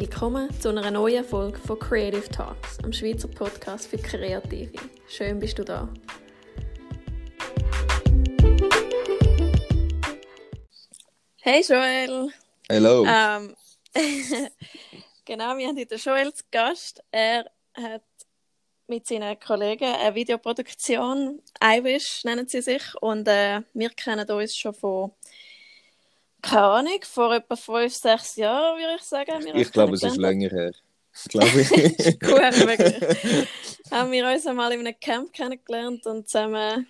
Willkommen zu einer neuen Folge von Creative Talks, am Schweizer Podcast für Kreative. Schön bist du da. Hey Joel! Hello! Ähm, genau, wir haben heute Joel zu Gast. Er hat mit seinen Kollegen eine Videoproduktion, iWish nennen sie sich, und äh, wir kennen uns schon von keine Ahnung, vor etwa fünf, sechs Jahren, würde ich sagen. Ich glaube, es ist länger her. Glaube ich. Gut, wirklich. haben wir uns einmal in einem Camp kennengelernt und zusammen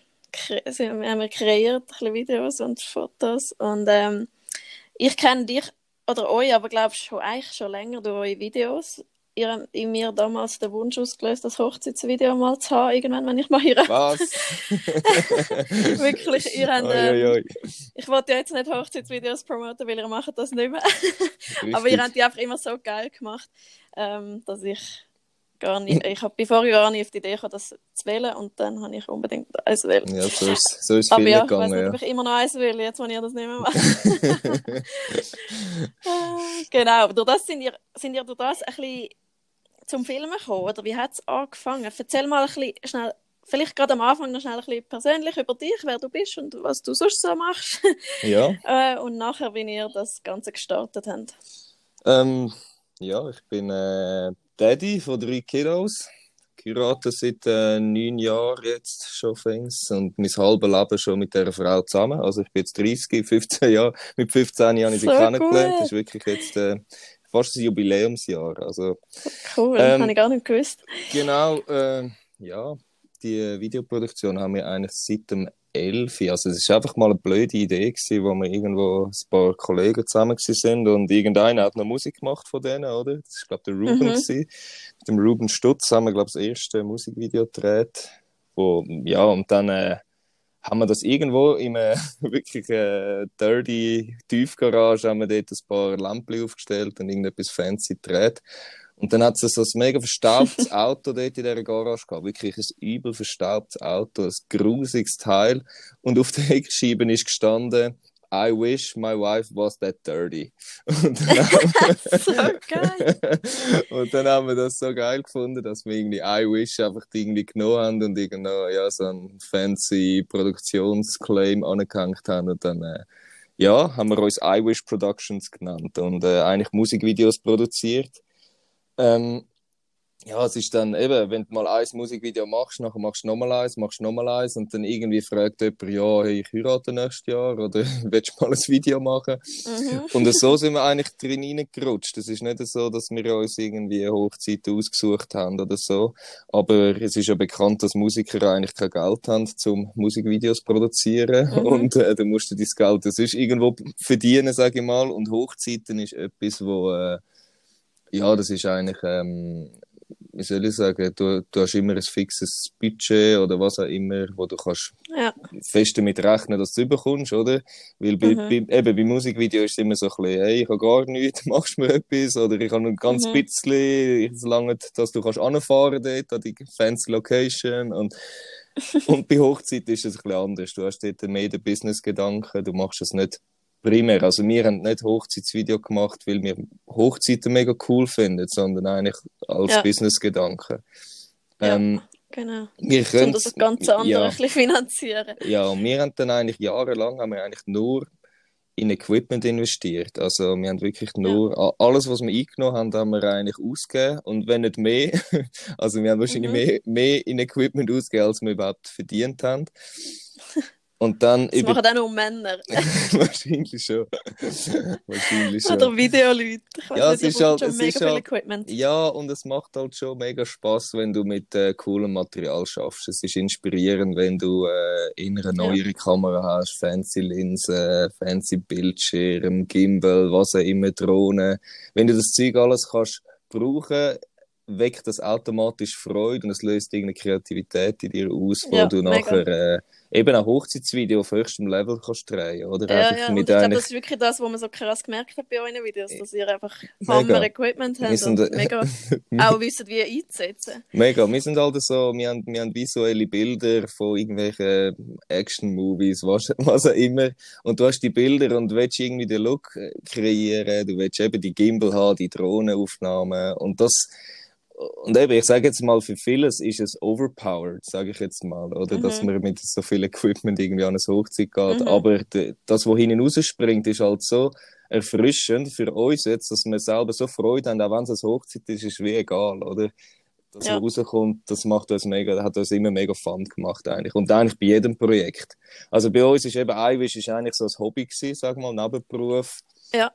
haben wir kreiert, ein bisschen Videos und Fotos. Und ähm, ich kenne dich oder euch, aber glaube schon eigentlich schon länger durch eure Videos ihr, in mir damals den Wunsch ausgelöst, das Hochzeitsvideo mal zu haben, irgendwann, wenn ich mal heirate. Was? Wirklich, ihr habt, ähm, ich wollte ja jetzt nicht Hochzeitsvideos promoten, weil ihr macht das nicht mehr. Aber ihr habt die einfach immer so geil gemacht, ähm, dass ich gar nicht, ich habe bevor ich gar nicht auf die Idee kam, das zu wählen und dann habe ich unbedingt eins wählen. Ja, so ist, so ist Aber ja, gegangen, ich weiß nicht, ja. ob ich immer noch eins will, jetzt, wenn ihr das nicht mehr macht. genau, durch das sind ihr, sind ihr durch das ein bisschen zum Filmen gekommen? Oder wie hat es angefangen? Erzähl mal ein bisschen schnell, vielleicht gerade am Anfang noch schnell ein bisschen persönlich über dich, wer du bist und was du sonst so machst. Ja. äh, und nachher, wie ihr das Ganze gestartet habt. Ähm, ja, ich bin äh, Daddy von drei Kiddos. Geheiratet seit äh, neun Jahren jetzt schon fängst und mein halbes Leben schon mit dieser Frau zusammen. Also ich bin jetzt 30, 15 Jahre. Mit 15 Jahren habe ich sie so kennengelernt. Das ist wirklich jetzt äh, fast ein Jubiläumsjahr. Also, cool, ähm, habe ich gar nicht gewusst. Genau, äh, ja, die Videoproduktion haben wir eigentlich seit dem 11. Also es war einfach mal eine blöde Idee gewesen, wo wir irgendwo ein paar Kollegen zusammen sind und irgendeiner hat noch Musik gemacht von denen, oder? Das war glaube der Ruben mhm. Gewesen. Mit dem Ruben Stutz haben wir glaube das erste Musikvideo gedreht. Wo, ja, und dann äh, haben wir das irgendwo in einer wirklich äh, dirty Tiefgarage, haben wir dort ein paar Lampen aufgestellt und irgendetwas fancy gedreht. Und dann hat es so ein mega verstaubtes Auto dort in dieser Garage gehabt. Wirklich ein übel verstaubtes Auto, ein grusiges Teil. Und auf der Heckscheibe ist gestanden, I wish my wife was that dirty. Und dann, so geil. und dann haben wir das so geil gefunden, dass wir irgendwie I wish einfach irgendwie genommen haben und irgendwo ja, so einen fancy Produktionsclaim angehängt haben. Und dann äh, ja, haben wir uns I wish Productions genannt und äh, eigentlich Musikvideos produziert. Ähm, ja, es ist dann eben, wenn du mal ein Musikvideo machst, nachher machst du nochmal eins, machst nochmal eins und dann irgendwie fragt jemand, ja, hey, ich heirate nächstes Jahr oder willst du mal ein Video machen? Mhm. Und so sind wir eigentlich drin reingerutscht. Es ist nicht so, dass wir uns irgendwie eine Hochzeit ausgesucht haben oder so, aber es ist ja bekannt, dass Musiker eigentlich kein Geld haben, um Musikvideos zu produzieren mhm. und äh, dann musst du dein Geld das ist irgendwo verdienen, sage ich mal, und Hochzeiten ist etwas, wo äh, ja, das ist eigentlich ähm, wie soll ich sagen, du, du hast immer ein fixes Budget oder was auch immer, wo du kannst ja. fest damit rechnen, dass du es bekommst, oder? Weil bei, mhm. bei, eben bei Musikvideos ist es immer so ein bisschen, hey, ich habe gar nichts, machst du mir etwas? Oder ich habe ein ganz mhm. bisschen, es lange, dass du kannst anfahren dort an die fancy Location und und bei Hochzeit ist es ein bisschen anders. Du hast dort mehr den Business-Gedanken, du machst es nicht primär. Also wir haben nicht Hochzeitsvideo gemacht, weil wir Hochzeiten mega cool finden, sondern eigentlich als ja. Businessgedanke. Ja, ähm, genau. Wir können das ganze andere ja, ein bisschen finanzieren. Ja, und wir haben dann eigentlich jahrelang haben wir eigentlich nur in Equipment investiert. Also wir haben wirklich nur ja. alles, was wir eingenommen haben, haben wir eigentlich ausgegeben und wenn nicht mehr. also wir haben wahrscheinlich mhm. mehr, mehr in Equipment ausgegeben, als wir überhaupt verdient haben. Und dann das machen auch nur Männer. Wahrscheinlich schon. Wahrscheinlich schon. Oder Videoleute. Ja, es ist halt, es ist halt, ja, und es macht halt schon mega Spaß, wenn du mit äh, coolem Material schaffst. Es ist inspirierend, wenn du äh, in einer neuere ja. Kamera hast, fancy Linsen, fancy Bildschirm, Gimbal, was auch immer, Drohne. Wenn du das Zeug alles kannst brauchen, weckt das automatisch Freude und es löst irgendeine Kreativität in dir aus, wo ja, du nachher äh, eben ein Hochzeitsvideo auf höchstem Level kannst drehen, oder? Ja, ja. Ich glaube, das ist wirklich das, was man so krass gemerkt hat bei euren Videos, dass ihr einfach Mega. Hammer-Equipment Wir habt sind, und äh, mega auch wisst, wie einzusetzen. Mega, wir sind halt so, wir haben, wir haben visuelle Bilder von irgendwelchen Action-Movies, was, was auch immer. Und du hast die Bilder und willst irgendwie den Look kreieren, du willst eben die Gimbal haben, die Drohnenaufnahmen und das, und eben, ich sage jetzt mal, für vieles ist es overpowered, sage ich jetzt mal, oder? Mhm. Dass man mit so viel Equipment irgendwie an eine Hochzeit geht. Mhm. Aber das, was hinten rausspringt, ist halt so erfrischend für uns jetzt, dass wir selber so Freude haben, auch wenn es eine Hochzeit ist, ist wie egal, oder? Das, Ja. was rauskommt, das macht uns mega, hat uns immer mega Fun gemacht, eigentlich. Und eigentlich bei jedem Projekt. Also bei uns ist eben ist eigentlich so ein Hobby gewesen, sag mal, Nebenberuf. Ja.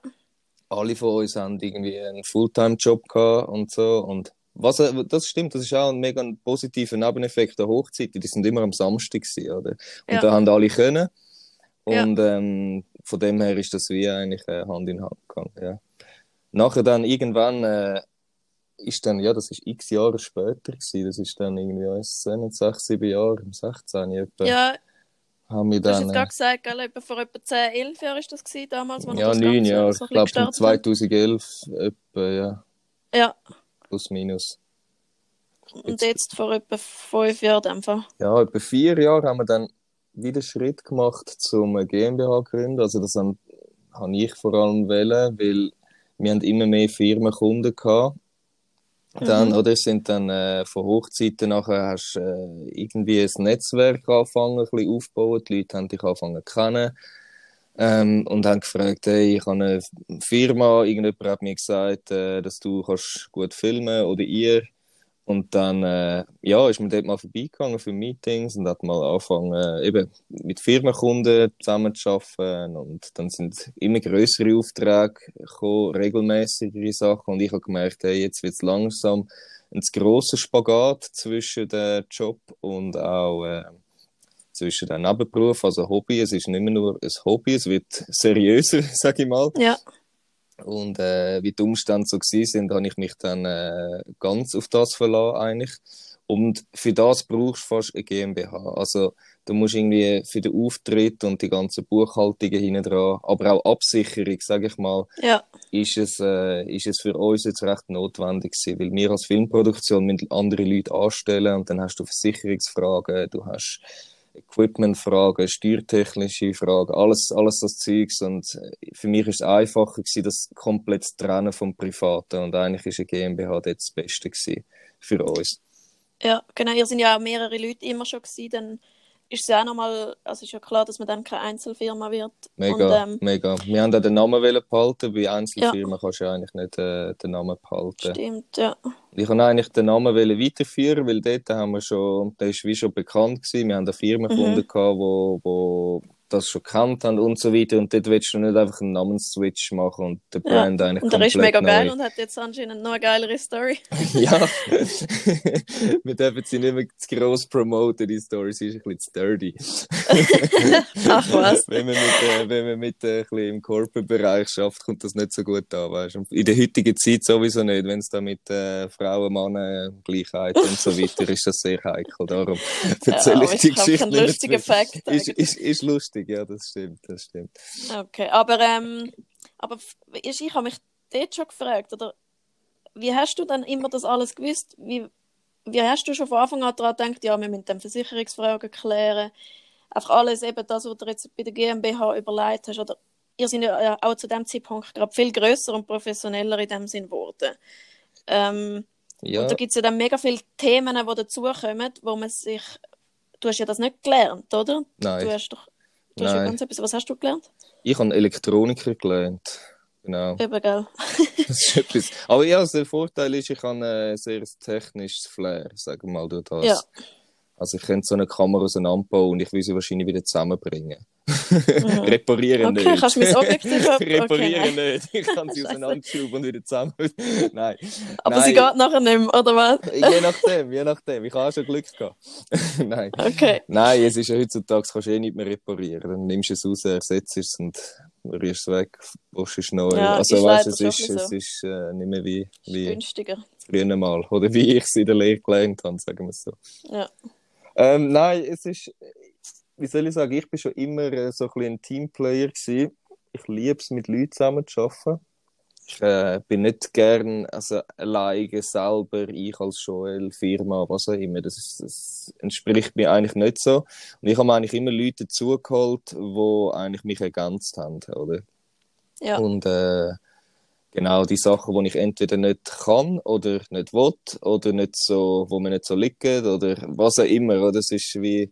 Alle von uns haben irgendwie einen Fulltime-Job gehabt und so. Und was, äh, das stimmt, das ist auch ein mega positiver Nebeneffekt der Hochzeit. Die sind immer am Samstag oder? Und Ja. da haben alle können. Ja. Und ähm, von dem her ist das wie eigentlich äh, Hand in Hand gegangen, ja. Nachher dann irgendwann äh, ist dann, ja, das ist x Jahre später gewesen. Das ist dann irgendwie, weiss ich nicht, sechs, sieben Jahre, im 16 etwa, Ja, haben wir du hast dann, jetzt äh, gerade gesagt, gell, etwa vor etwa 10, 11 Jahren ist das gewesen, damals, ja, das neun Ganze Jahre, so ich glaube von gestartet habt. 2011 etwa, ja, Ja, plus minus. und jetzt vor etwa 5 Jahren einfach. Ja, etwa vier Jahre haben wir dann wieder Schritt gemacht zum GmbH gründen. Also das habe ich vor allem wählen, weil wir haben immer mehr Firmenkunden gehabt. Dann, Mhm. oder es sind dann äh, von Hochzeiten nachher hast äh, irgendwie ein Netzwerk angefangen, ein bisschen aufbauen. Die Leute haben dich angefangen zu kennen. Ähm, und haben gefragt, hey, ich habe eine Firma, irgendjemand hat mir gesagt, äh, dass du kannst gut filmen oder ihr. Und dann, äh, ja, ist man dort mal vorbeigegangen für Meetings und hat mal angefangen, äh, eben mit Firmenkunden zusammenzuarbeiten. Und dann sind immer größere Aufträge gekommen, regelmäßigere Sachen. Und ich habe gemerkt, hey, jetzt wird es langsam ein grosser Spagat zwischen dem Job und auch äh, zwischen dem Nebenberuf, also Hobby. Es ist nicht mehr nur ein Hobby, es wird seriöser, sage ich mal. Ja, Und äh, wie die Umstände so gewesen sind, habe ich mich dann äh, ganz auf das verlassen eigentlich. Und für das brauchst du fast eine GmbH. Also du musst irgendwie für den Auftritt und die ganzen Buchhaltungen hinten dran, aber auch Absicherung, sage ich mal, ja, ist es, äh, ist es für uns jetzt recht notwendig gewesen, weil wir als Filmproduktion müssen andere Leute anstellen und dann hast du Versicherungsfragen, du hast Equipmentfragen, steuertechnische Fragen, alles, alles das Zeugs und für mich ist es einfacher gewesen, das komplett zu trennen vom Privaten und eigentlich ist eine GmbH dort das Beste für uns. ja, genau. Ihr sind ja auch mehrere Leute immer schon gewesen, dann ist es ja auch nochmal, also ist ja klar, dass man dann keine Einzelfirma wird. Mega, Und, ähm, mega. Wir haben auch den Namen wollen behalten, bei Einzelfirmen kannst du ja eigentlich nicht äh, den Namen behalten. Stimmt, ja. Ich wollte eigentlich den Namen wollen weiterführen, weil dort haben wir schon, der ist wie schon bekannt gewesen. Wir haben eine Firma Mhm. gefunden, gehabt, wo, wo das schon kennt haben und so weiter. Und dort willst du nicht einfach einen Namensswitch machen und den Ja. Brand eigentlich Und der ist komplett mega geil neu. und hat jetzt anscheinend noch eine geilere Story. ja, wir dürfen sie nicht mehr zu gross promoten, die Story, sie ist ein bisschen zu dirty. Ach was. wenn man mit, äh, wenn man mit äh, ein bisschen im Corporate-Bereich schafft, kommt das nicht so gut an, weißt du. In der heutigen Zeit sowieso nicht, wenn es da mit äh, Frauen, Mann, Gleichheit und so weiter ist das sehr heikel. Darum erzähle Ja, ich die Geschichte Ist, ist, ist lustig, ja, das stimmt, das stimmt. Okay, aber, ähm, aber ich, ich habe mich dort schon gefragt, oder wie hast du dann immer das alles gewusst? Wie, wie hast du schon von Anfang an daran gedacht, ja, wir müssen dann Versicherungsfragen klären? Einfach alles eben das, was du jetzt bei der GmbH überlegt hast. Oder ihr seid ja auch zu dem Zeitpunkt gerade viel grösser und professioneller in dem Sinn geworden. Ähm, Ja, Und da gibt es ja dann mega viele Themen, die dazukommen, wo man sich. Du hast ja das nicht gelernt, oder? Du nein. hast doch. Du hast ja ganz etwas. Was hast du gelernt? Ich habe Elektroniker gelernt. Genau. Eben, gell? Das ist etwas. Aber ja, der Vorteil ist, ich habe ein sehr technisches Flair, sagen wir mal, durch das. Ja. Also ich könnte so eine Kamera auseinanderbauen und ich will sie wahrscheinlich wieder zusammenbringen. Mhm. Reparieren Okay, nicht. kannst du das objektiv okay, Reparieren nein. nicht. Ich kann sie auseinanderschrauben und wieder zusammen. nein. Aber nein. sie geht nachher nicht mehr, oder was? Je nachdem, je nachdem. Ich habe schon Glück gehabt. nein. Okay. Nein, es ist ja heutzutage, kannst du eh nicht mehr reparieren. Dann nimmst du es raus, ersetzt es und rührst es weg, waschst es neu. Ja, also weißt es ist, es ist äh, nicht mehr wie, wie Günstiger. früher mal. Oder wie ich es in der Lehre gelernt habe, sagen wir es so. Ja. Ähm, nein, es ist. wie soll ich sagen, ich bin schon immer äh, so ein, bisschen ein Teamplayer gewesen. Ich liebe es, mit Leuten zusammen zu arbeiten. Ich äh, bin nicht gern also alleine selber, ich als Joel, Firma, was auch immer. Das, ist, das entspricht mir eigentlich nicht so. Und ich habe eigentlich immer Leute dazugeholt, die eigentlich mich ergänzt haben, oder? Ja. Und äh, genau die Sachen, die ich entweder nicht kann oder nicht will oder nicht so, wo mir nicht so liegen oder was auch immer. Oder? Das ist wie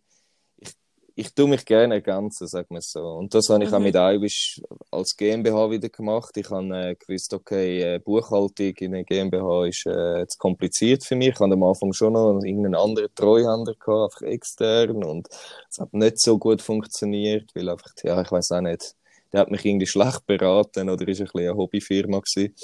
ich tue mich gerne ergänzen, sagen wir so. Und das habe ich mhm. auch mit Irish als GmbH wieder gemacht. Ich habe äh, gewusst, okay, äh, Buchhaltung in der GmbH ist äh, zu kompliziert für mich. Ich hatte am Anfang schon noch irgendeinen anderen Treuhänder gehabt, einfach extern. Und es hat nicht so gut funktioniert, weil einfach, ja, ich weiß auch nicht, der hat mich irgendwie schlecht beraten oder ist ein bisschen eine Hobbyfirma gewesen.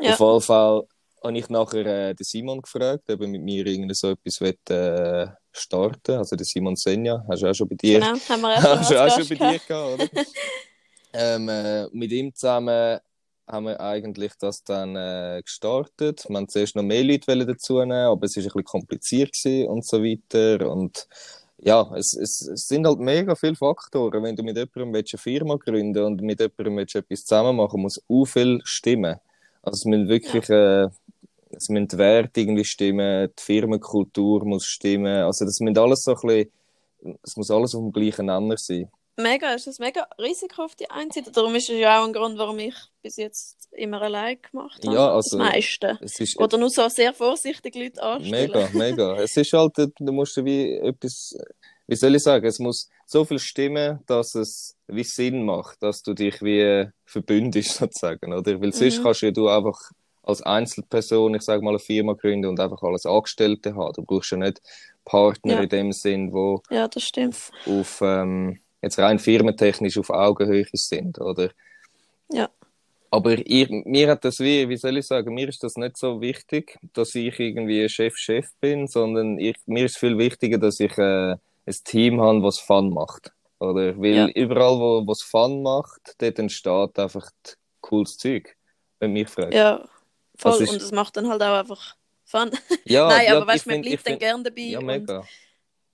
Ja. Auf jeden Fall habe ich nachher äh, den Simon gefragt, ob er mit mir irgendwie so etwas will, äh, starten Also den Simon Senja, hast du auch schon bei dir. Genau, haben wir auch schon, auch schon bei dir gehabt, oder? ähm, äh, mit ihm zusammen haben wir eigentlich das dann äh, gestartet. Wir haben zuerst noch mehr Leute dazu nehmen, aber es war ein bisschen kompliziert und so weiter. Und ja, es, es, es, sind halt mega viele Faktoren. Wenn du mit jemandem eine Firma gründen und mit jemandem etwas zusammen machen muss auch viel stimmen. Also es müssen wirklich äh, es müssen die Werte irgendwie stimmen, die Firmenkultur muss stimmen. Also das muss alles so ein bisschen, es muss alles auf dem gleichen Nenner sein. Mega, ist das mega Risiko auf die einen Seite. Darum ist es ja auch ein Grund, warum ich bis jetzt immer allein gemacht habe. Ja, also, das meiste. Ist, Oder nur so sehr vorsichtig Leute anstellen. Mega, mega. es ist halt, du musst wie etwas, wie soll ich sagen, es muss so viel stimmen, dass es wie Sinn macht, dass du dich wie verbündest sozusagen, oder? Weil sonst mhm. kannst du einfach als Einzelperson, ich sage mal, eine Firma gründen und einfach alles Angestellte haben. Du brauchst ja nicht Partner ja. in dem Sinn, wo ja, das stimmt. auf, auf ähm, jetzt rein firmentechnisch auf Augenhöhe sind, oder? Ja. Aber ich, mir hat das wie, wie soll ich sagen, mir ist das nicht so wichtig, dass ich irgendwie Chef-Chef bin, sondern ich, mir ist viel wichtiger, dass ich äh, ein Team habe, was Fun macht. Oder? Weil ja. überall, wo es Fun macht, dort entsteht einfach cooles Zeug, wenn mich fragt. Ja, Voll, ist... und es macht dann halt auch einfach Fun. Ja, Nein, ja, aber weißt, man bleibt dann gerne dabei. Ja, mega.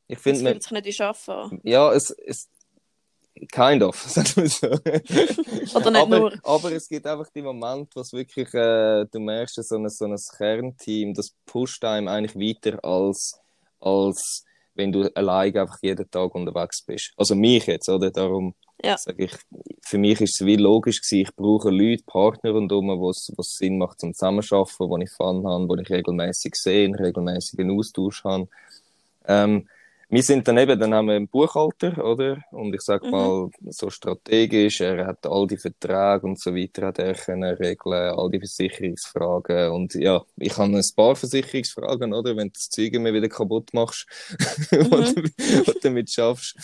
Ich finde, man fühlt sich nicht wie Schaffen. Ja, es, es kind of, sagen wir so. Oder nicht aber, nur. Aber es gibt einfach die Momente, wo es wirklich, äh, du merkst, so ein, so ein Kernteam, das pusht einem eigentlich weiter als, als wenn du alleine einfach jeden Tag unterwegs bist. Also mich jetzt, oder? Darum ja. Sag ich, für mich ist es wie logisch gewesen, ich brauche Leute, Partner und um, wo es Sinn macht zum Zusammenarbeiten, wo ich Fun habe, wo ich regelmäßig sehe, einen regelmäßigen Austausch habe. Ähm, wir sind dann eben, dann haben wir einen Buchhalter, oder? Und ich sag mhm. mal, so strategisch, er hat all die Verträge und so weiter, hat er können regeln, all die Versicherungsfragen. Und ja, ich habe ein paar Versicherungsfragen, oder? Wenn du das Zeug mir wieder kaputt machst, mhm. was du damit schaffst.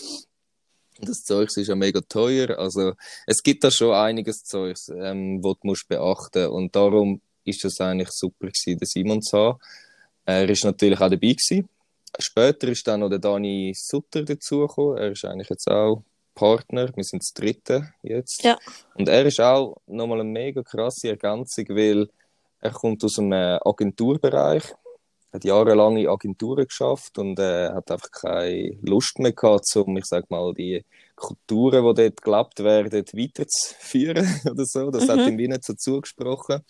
Das Zeug ist ja mega teuer. Also es gibt da schon einiges Zeug, ähm, wo du musst beachten Und darum ist es eigentlich super gewesen, den Simon zu haben. Er ist natürlich auch dabei gewesen. Später ist dann noch der Dani Sutter dazugekommen. Er ist eigentlich jetzt auch Partner. Wir sind das dritte jetzt. Ja. Und er ist auch nochmal eine mega krasse Ergänzung, weil er kommt aus einem Agenturbereich hat jahrelang in Agenturen geschafft und äh, hat einfach keine Lust mehr gehabt, um, ich sag mal, die Kulturen, die dort gelebt werden, weiterzuführen oder so. Das mhm. hat ihm wie nicht so zugesprochen.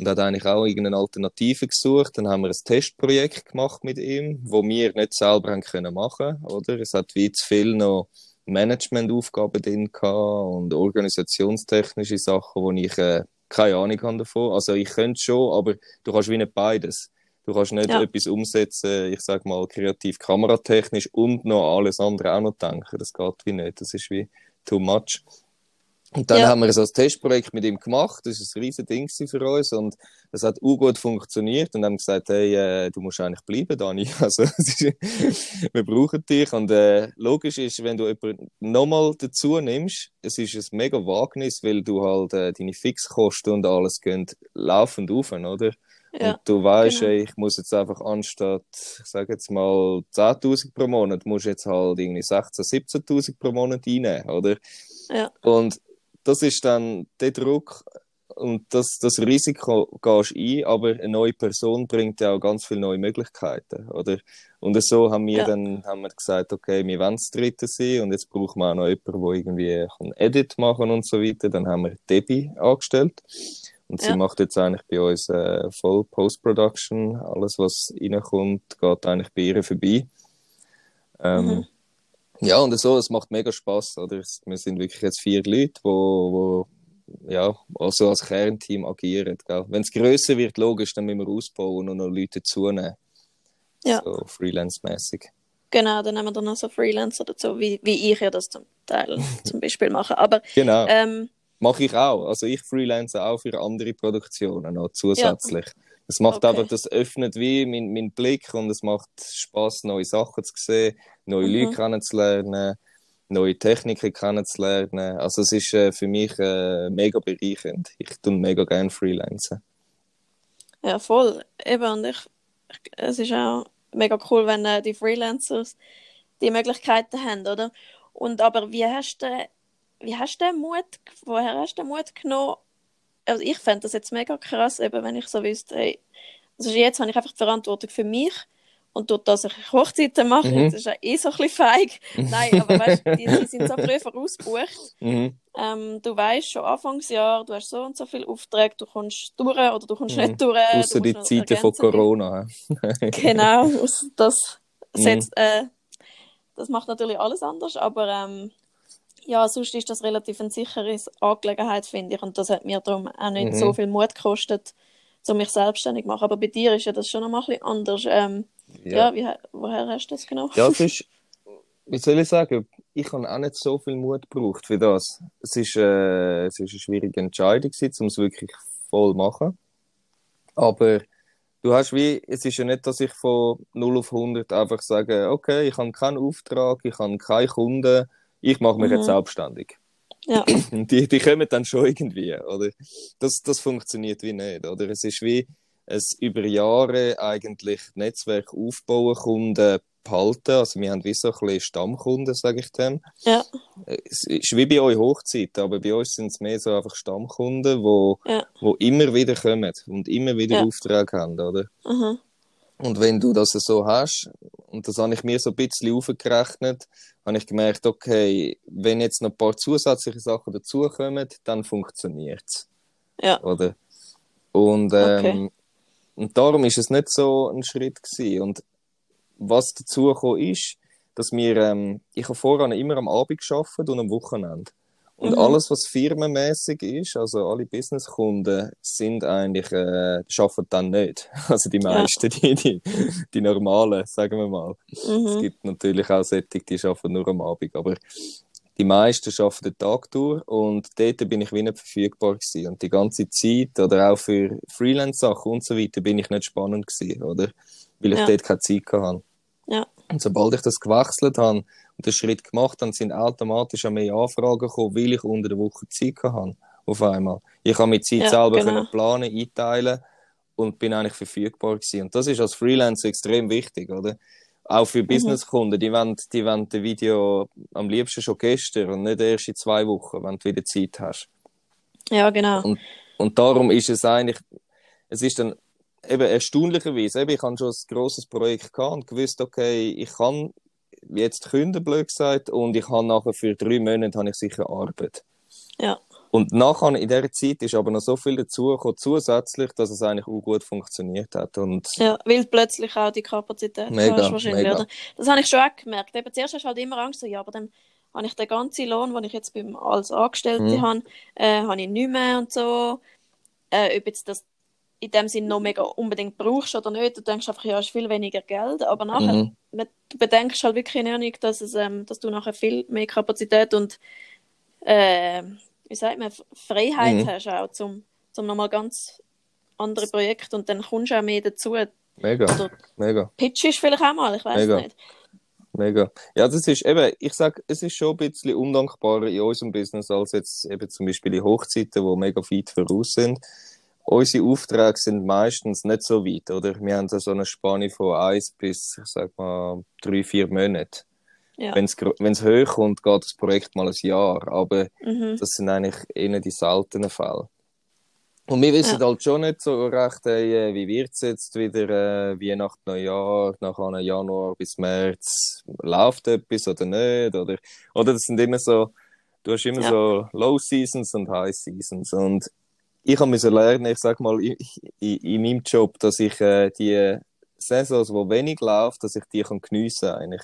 Und hat eigentlich auch irgendeine Alternative gesucht. Dann haben wir ein Testprojekt gemacht mit ihm, wo wir nicht selber haben können machen, oder? Es hat wie zu viel noch Managementaufgaben drin gehabt und organisationstechnische Sachen, wo ich äh, keine Ahnung habe davon. Also ich könnte schon, aber du kannst wie nicht beides. Du kannst nicht ja. etwas umsetzen, ich sag mal, kreativ kameratechnisch und noch alles andere auch noch denken. Das geht wie nicht. Das ist wie too much. Und dann ja. haben wir so ein Testprojekt mit ihm gemacht. Das ist ein riesen Ding für uns und das hat auch gut funktioniert und haben gesagt, hey, äh, du musst eigentlich bleiben, Dani. Also, wir brauchen dich. Und äh, logisch ist, wenn du jemanden nochmal dazu nimmst, es ist ein mega Wagnis, weil du halt äh, deine Fixkosten und alles gehen laufend auf, oder? Ja, und du weißt, genau. ey, ich muss jetzt einfach anstatt, ich sage jetzt mal 10.000 pro Monat, muss jetzt halt irgendwie 16.000, 17.000 pro Monat einnehmen, oder? Ja. Und das ist dann der Druck, und das, das Risiko gehst du ein, aber eine neue Person bringt ja auch ganz viele neue Möglichkeiten, oder? Und so haben wir ja. dann haben wir gesagt, okay, wir wollen das Dritte sein und jetzt brauchen wir auch noch jemanden, der irgendwie ein Edit machen und so weiter. Dann haben wir Debbie angestellt. Und ja. sie macht jetzt eigentlich bei uns äh, voll Post-Production. Alles, was reinkommt, geht eigentlich bei ihr vorbei. Ähm, mhm. Ja, und so, es macht mega Spaß, oder? Wir sind wirklich jetzt vier Leute, wo, wo ja, also als Kernteam agieren. Wenn es grösser wird, logisch, dann müssen wir ausbauen und noch Leute zunehmen. Ja. So freelance-mäßig. Genau, dann nehmen wir dann noch so Freelancer dazu, wie, wie ich ja das zum Teil zum Beispiel mache. Aber, genau. Ähm, Mache ich auch. Also ich freelance auch für andere Produktionen noch zusätzlich. Ja. Es macht okay. einfach, das öffnet wie meinen mein Blick und es macht Spaß, neue Sachen zu sehen, neue mhm. Leute kennenzulernen, neue Techniken kennenzulernen. Also es ist äh, für mich äh, mega bereichernd. Ich tue mega gerne freelancen. Ja, voll. Eben, und ich, es ist auch mega cool, wenn äh, die Freelancers die Möglichkeiten haben, oder? Und aber wie hast du, wie hast du den Mut, woher hast du den Mut genommen, also ich fände das jetzt mega krass, eben wenn ich so wüsste, hey, also jetzt habe ich einfach die Verantwortung für mich und dort, dass ich Hochzeiten mache, mhm. das ist ja eh so ein bisschen feig. Mhm. Nein, aber weißt die, die sind so früh vorausgebucht. Mhm. Ähm, du weißt schon Anfangsjahr, du hast so und so viele Aufträge, du kommst durch oder du kommst mhm. nicht durch. Außer die Zeiten von Corona. genau, das setzt, mhm. äh, das macht natürlich alles anders, aber ähm, ja, sonst ist das relativ eine sichere Angelegenheit, finde ich. Und das hat mir darum auch nicht mhm. so viel Mut gekostet, um mich selbstständig zu machen. Aber bei dir ist ja das schon noch mal ein bisschen anders. Ähm, ja, ja wie, woher hast du das genau? Ja, es ist, wie soll ich sagen, ich habe auch nicht so viel Mut gebraucht für das. Es ist, äh, es ist eine schwierige Entscheidung, um es wirklich voll zu machen. Aber du hast wie, es ist ja nicht, dass ich von 0 auf 100 einfach sage, okay, ich habe keinen Auftrag, ich habe keine Kunden, ich mache mich mhm. jetzt selbstständig. Ja. Die, die kommen dann schon irgendwie, oder? Das, das funktioniert wie nicht, oder? Es ist wie es über Jahre eigentlich Netzwerk aufbauen, Kunden behalten. Also wir haben wie so ein bisschen Stammkunden, sage ich dem. Ja. Es ist wie bei euch Hochzeit, aber bei uns sind es mehr so einfach Stammkunden, wo, ja. wo immer wieder kommen und immer wieder ja. Aufträge haben, oder? Mhm. Und wenn du das so hast, und das habe ich mir so ein bisschen aufgerechnet, habe ich gemerkt, okay, wenn jetzt noch ein paar zusätzliche Sachen dazukommen, dann funktioniert es. Ja. Oder? Und, ähm, okay. und darum ist es nicht so ein Schritt gewesen. Und was dazu ist, dass wir, ähm, ich habe vorher immer am Abend gearbeitet und am Wochenende. Und mhm. alles, was firmenmäßig ist, also alle Businesskunden, sind eigentlich, äh, arbeiten dann nicht. Also die meisten, ja. die, die, die normalen, sagen wir mal. Mhm. Es gibt natürlich auch solche, die arbeiten nur am Abend, aber die meisten arbeiten den Tag durch und dort bin ich wie nicht verfügbar gewesen. Und die ganze Zeit oder auch für Freelance-Sachen und so weiter bin ich nicht spannend gewesen, oder? Weil ich ja. dort keine Zeit hatte. Ja. Und sobald ich das gewechselt habe, den Schritt gemacht dann sind automatisch auch mehr Anfragen gekommen, weil ich unter der Woche Zeit hatte. Auf einmal. Ich habe mit Zeit ja, selber genau. können planen, einteilen und bin eigentlich verfügbar gewesen. Und das ist als Freelancer extrem wichtig, oder? Auch für mhm. Businesskunden, die wollen, die wollen das Video am liebsten schon gestern und nicht erst in zwei Wochen, wenn du wieder Zeit hast. Ja, genau. Und, und darum ist es eigentlich, es ist dann eben erstaunlicherweise, eben, ich habe schon ein grosses Projekt gehabt und gewusst, okay, ich kann jetzt künden, blöd gesagt, und ich habe nachher für drei Monate habe ich sicher Arbeit. Ja. Und nachher, in dieser Zeit ist aber noch so viel dazugekommen, zusätzlich, dass es eigentlich auch gut funktioniert hat. Und ja, weil plötzlich auch die Kapazität mega, hast wahrscheinlich. Mega. Oder? Das habe ich schon auch gemerkt. Eben, zuerst hast du halt immer Angst, so, ja, aber dann habe ich den ganzen Lohn, den ich jetzt beim, als Angestellte mhm. habe, äh, habe ich nicht mehr und so. Äh, ob jetzt das in dem Sinne noch mega unbedingt brauchst oder nicht. Du denkst einfach, ja, hast viel weniger Geld, aber nachher, mhm. du bedenkst halt wirklich nicht, dass, es, ähm, dass du nachher viel mehr Kapazität und äh, wie sagt man, Freiheit mhm. hast auch zum, zum nochmal ganz andere Projekte und dann kommst du auch mehr dazu. Mega, oder mega. Pitch ist vielleicht auch mal, ich weiß nicht. Mega. Ja, das ist eben, ich sag, es ist schon ein bisschen undankbarer in unserem Business als jetzt eben zum Beispiel die Hochzeiten, die mega weit voraus sind unsere Aufträge sind meistens nicht so weit, oder? Wir haben so eine Spanne von eins bis, ich sag mal, drei, vier Monate. Ja. Wenn es hoch kommt, geht das Projekt mal ein Jahr, aber mhm. das sind eigentlich eher die seltenen Fälle. Und wir wissen ja. halt schon nicht so recht, hey, wie wird es jetzt wieder, äh, Weihnachten, Neujahr, nach einem Januar bis März, läuft etwas oder nicht? Oder, oder das sind immer so, du hast immer ja. so Low Seasons und High Seasons. Und ich habe müssen lernen, ich sag mal, in, in, in meinem Job, dass ich äh, die Saisons, wo wenig läuft, dass ich die kann geniessen eigentlich.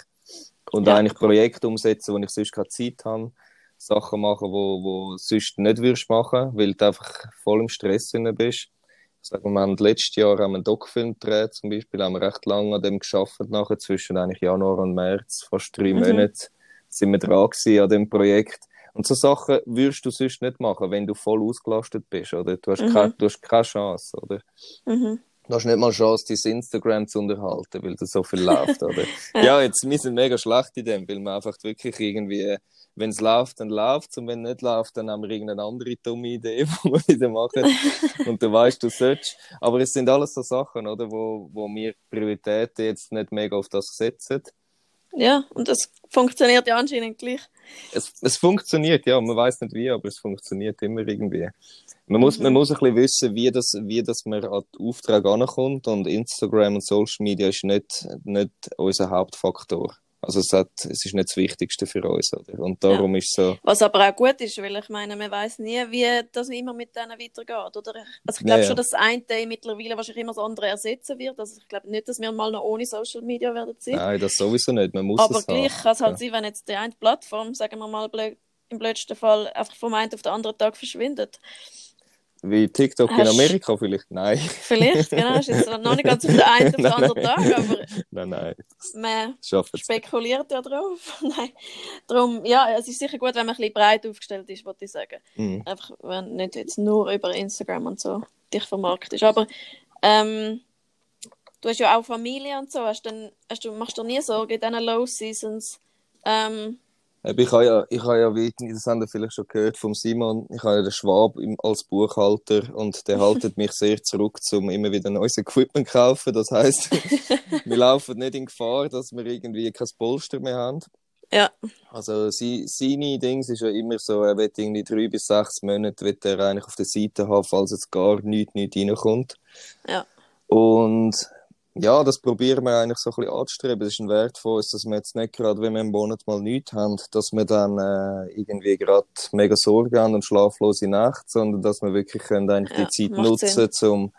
Und ja. eigentlich Projekte umsetzen, wo ich sonst keine Zeit habe Sachen machen, wo, wo sonst nicht würdest machen, weil du einfach voll im Stress drin bist. Ich sage, wir haben letztes Jahr einen Doc-Film gedreht, zum Beispiel, haben wir recht lange an dem geschafft nachher, zwischen eigentlich Januar und März, fast drei mhm. Monate, sind wir dran gewesen an dem Projekt. Und so Sachen würdest du sonst nicht machen, wenn du voll ausgelastet bist, oder? Du hast, mhm. keine, du hast keine Chance, oder? Mhm. Du hast nicht mal Chance, dein Instagram zu unterhalten, weil da so viel läuft, oder? ja. jetzt, wir sind mega schlecht in dem, weil wir einfach wirklich irgendwie wenn es läuft, dann läuft es. Und wenn es nicht läuft, dann haben wir irgendeine andere dumme Idee, die wir wieder machen. und du weißt, du sollst. Aber es sind alles so Sachen, oder, wo, wo wir Prioritäten jetzt nicht mega auf das setzen. Ja, und das funktioniert ja anscheinend gleich. Es, es funktioniert, ja. Man weiß nicht wie, aber es funktioniert immer irgendwie. Man muss, mhm. man muss ein bisschen wissen, wie das, wie das man an den Auftrag ankommt. Und Instagram und Social Media ist nicht, nicht unser Hauptfaktor. Also es, hat, es ist nicht das Wichtigste für uns. Oder? Und darum ja. ist so. Was aber auch gut ist, weil ich meine, man weiß nie, wie das immer mit denen weitergeht. Oder? Also ich glaube ja, schon, dass das eine mittlerweile wahrscheinlich immer das andere ersetzen wird. Also ich glaube nicht, dass wir mal noch ohne Social Media werden sein. Nein, das sowieso nicht. Man muss aber gleich kann es halt sein, wenn jetzt die eine Plattform, sagen wir mal im blödsten Fall, einfach vom einen auf den anderen Tag verschwindet wie TikTok Hast... in Amerika vielleicht? Nein. Vielleicht, genau. Ist jetzt noch nicht ganz auf den einen oder anderen Tag, aber nein, nein. man spekuliert ja drauf. nein. Darum, ja, es ist sicher gut, wenn man ein bisschen breit aufgestellt ist, wollte ich sagen. Mhm. Einfach, wenn nicht jetzt nur über Instagram und so dich vermarktet ist. Aber ähm, du hast ja auch Familie und so. Hast dann, hast du, machst du dir nie Sorgen in diesen Low Seasons? Ähm, ich habe ja, ich habe ja, wie das haben vielleicht schon gehört vom Simon, ich habe ja den Schwab als Buchhalter und der haltet mich sehr zurück, um immer wieder neues Equipment zu kaufen. Das heißt, wir laufen nicht in Gefahr, dass wir irgendwie kein Polster mehr haben. Ja. Also sie, seine Dings ist ja immer so, er wird irgendwie drei bis sechs Monate wird er eigentlich auf der Seite haben, falls jetzt gar nichts, nichts reinkommt. Ja. Und ja, das probieren wir eigentlich so ein bisschen anzustreben. Das ist ein Wert von uns, dass wir jetzt nicht gerade, wenn wir im Monat mal nichts haben, dass wir dann äh, irgendwie gerade mega Sorge haben und schlaflose Nacht, sondern dass wir wirklich können eigentlich ja, die Zeit nutzen, Sinn. um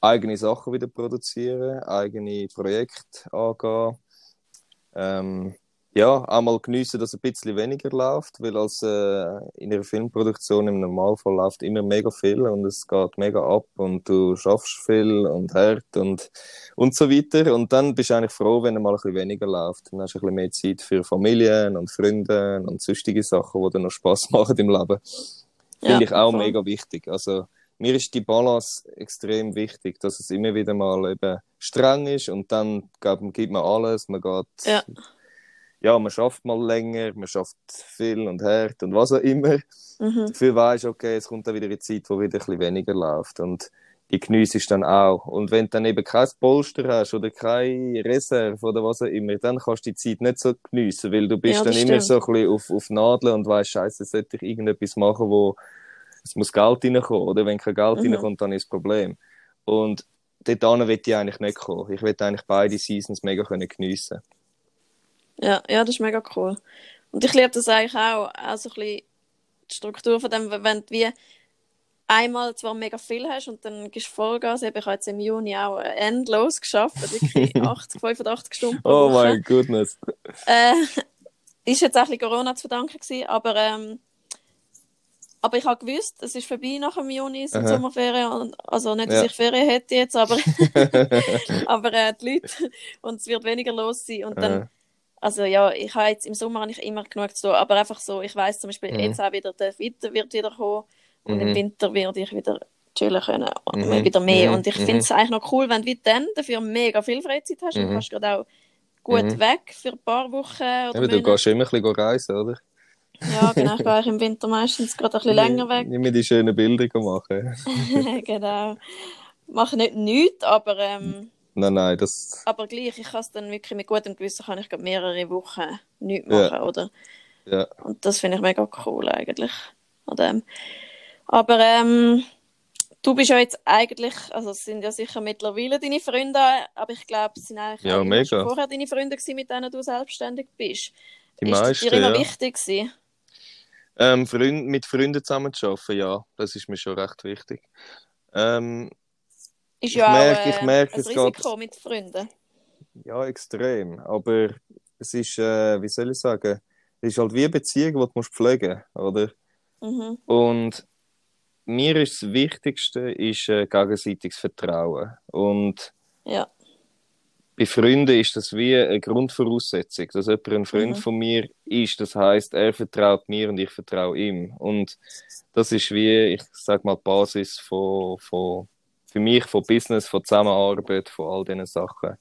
eigene Sachen wieder produzieren, eigene Projekte angehen. Ähm, ja, einmal geniessen, dass es ein bisschen weniger läuft, weil als äh, in einer Filmproduktion im Normalfall läuft immer mega viel und es geht mega ab und du schaffst viel und hart und, und so weiter. Und dann bist du eigentlich froh, wenn mal ein bisschen weniger läuft. Dann hast du ein bisschen mehr Zeit für Familien und Freunde und sonstige Sachen, die dir noch Spass machen im Leben. Finde ja, ich auch voll. mega wichtig. Also, mir ist die Balance extrem wichtig, dass es immer wieder mal eben streng ist und dann gibt man alles, man geht ja ja, man schafft mal länger, man schafft viel und hart und was auch immer. Mhm. Dafür weisst okay, es kommt dann wieder eine Zeit, wo wieder ein bisschen weniger läuft und die geniessest dann auch. Und wenn du dann eben kein Polster hast oder keine Reserve oder was auch immer, dann kannst du die Zeit nicht so geniessen, weil du bist ja, dann stimmt. immer so ein bisschen auf, auf Nadeln und weißt, scheiße, sollte ich irgendetwas machen, wo es muss Geld reinkommen, oder wenn kein Geld mhm. reinkommt, dann ist das Problem. Und dort will ich eigentlich nicht kommen. Ich will eigentlich beide Seasons mega können geniessen ja, ja, das ist mega cool. Und ich liebe das eigentlich auch, auch so ein bisschen die Struktur von dem, wenn du wie einmal zwar mega viel hast und dann gehst du Vollgas. Ich habe jetzt im Juni auch endlos geschafft, wirklich 80, 85 Stunden Oh mein goodness. Äh, ist jetzt auch ein bisschen Corona zu verdanken gewesen, aber ähm, aber ich habe gewusst, es ist vorbei nach dem Juni, sind Aha. Sommerferien. Also nicht, dass ja. ich Ferien hätte jetzt, aber, aber äh, die Leute. Und es wird weniger los sein. Und dann also ja, ich habe jetzt im Sommer nicht immer genug zu tun, aber einfach so, ich weiß zum Beispiel, mhm. jetzt auch wieder, der Winter wird wieder kommen und mhm. im Winter werde ich wieder chillen können und mhm. wieder mehr. Mhm. Und ich finde es mhm. eigentlich noch cool, wenn du dann dafür mega viel Freizeit hast und mhm. kannst gerade auch gut mhm. weg für ein paar Wochen. Oder ja, du gehst immer ein bisschen reisen, oder? Ja, genau. Ich gehe im Winter meistens gerade ein bisschen länger weg. Nicht mehr die schönen Bilder machen. genau. Mache nicht nichts, aber ähm, Nein, nein, das... Aber gleich, ich kann es dann wirklich mit gutem Gewissen, kann ich mehrere Wochen nichts machen, ja. oder? Ja. Und das finde ich mega cool eigentlich. An dem. Aber ähm, du bist ja jetzt eigentlich, also es sind ja sicher mittlerweile deine Freunde, aber ich glaube, es sind eigentlich Ja, mega. schon vorher deine Freunde gewesen, mit denen du selbstständig bist. Die ist meisten, dir immer ja. wichtig gewesen? Ähm, Freund, mit Freunden zusammen zu arbeiten, ja, das ist mir schon recht wichtig. Ähm, Ist Ich ja merke- auch äh, ich merke, ein es Risiko mit Freunden. ja, extrem. Aber es ist, äh, wie soll ich sagen, es ist halt wie eine Beziehung, die du musst pflegen oder? Mhm. Und mir ist das Wichtigste ist, äh, gegenseitiges Vertrauen. Und Ja. bei Freunden ist das wie eine Grundvoraussetzung, dass jemand ein Freund Mhm. von mir ist. Das heißt, er vertraut mir und ich vertraue ihm. Und das ist wie, ich sag mal, die Basis von, von, für mich von Business, von Zusammenarbeit, von all diesen Sachen.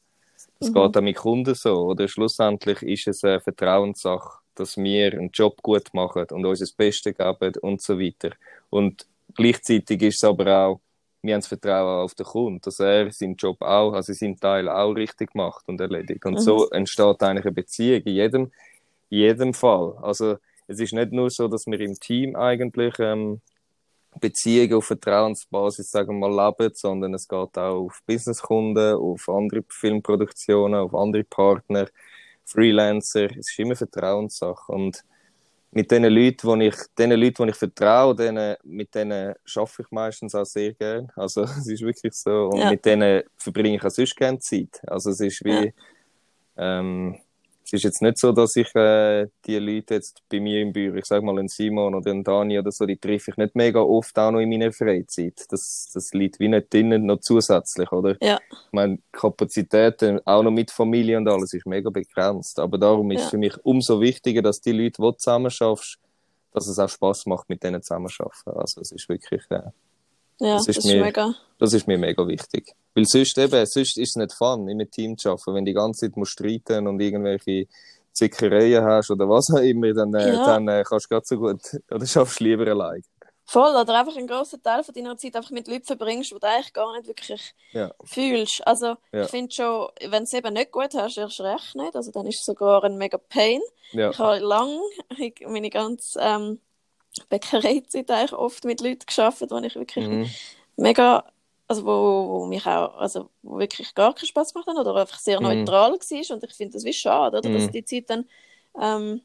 Das Mhm. geht auch mit Kunden so. Oder schlussendlich ist es eine Vertrauenssache, dass wir einen Job gut machen und uns das Beste geben und so weiter. Und gleichzeitig ist es aber auch, wir haben das Vertrauen auf den Kunden, dass er seinen Job auch, also seinen Teil auch richtig macht und erledigt. Und Mhm. so entsteht eigentlich eine Beziehung in jedem, in jedem Fall. Also es ist nicht nur so, dass wir im Team eigentlich ähm, Beziehungen auf Vertrauensbasis, sagen wir mal, leben, sondern es geht auch auf Businesskunden, auf andere Filmproduktionen, auf andere Partner, Freelancer. Es ist immer Vertrauenssache. Und mit den Leuten, die ich, den Leuten, die ich vertraue, denen, mit denen arbeite ich meistens auch sehr gern. Also, es ist wirklich so. Und Ja. mit denen verbringe ich auch sonst gerne Zeit. Also, es ist wie, Ja. ähm, es ist jetzt nicht so, dass ich äh, die Leute jetzt bei mir im Büro, ich sag mal einen Simon oder einen Dani oder so, die treffe ich nicht mega oft auch noch in meiner Freizeit. Das, das liegt wie nicht drinnen, noch zusätzlich, oder? Ja. Ich meine, Kapazitäten, auch noch mit Familie und alles, ist mega begrenzt. Aber darum ist Ja. für mich umso wichtiger, dass die Leute, die du zusammen schaffst, dass es auch Spaß macht, mit denen zusammen zu arbeiten. Also, es ist wirklich, äh, Ja, Das das ist ist, mir- mega. das ist mir mega wichtig. Weil sonst eben, sonst ist es nicht fun, in einem Team zu arbeiten. Wenn du die ganze Zeit musst streiten und irgendwelche Zickereien hast oder was auch immer, dann, äh, Ja. dann äh, kannst du grad so gut, oder schaffst du lieber allein. Voll, oder einfach einen grossen Teil von deiner Zeit einfach mit Leuten verbringst, die du eigentlich gar nicht wirklich Ja. fühlst. Also, Ja. ich finde schon, wenn du es eben nicht gut hast, erst recht nicht. Also, dann ist es sogar ein mega Pain. Ja. Ich habe lange, meine ganze ähm, Bäckereizeit eigentlich oft mit Leuten gearbeitet, wo ich wirklich Mhm. mega, also wo, wo mich auch, also wo wirklich gar keinen Spaß gemacht haben oder einfach sehr Mhm. neutral war. Und ich finde das wie schade, oder? Dass Mhm. du die Zeit dann ähm,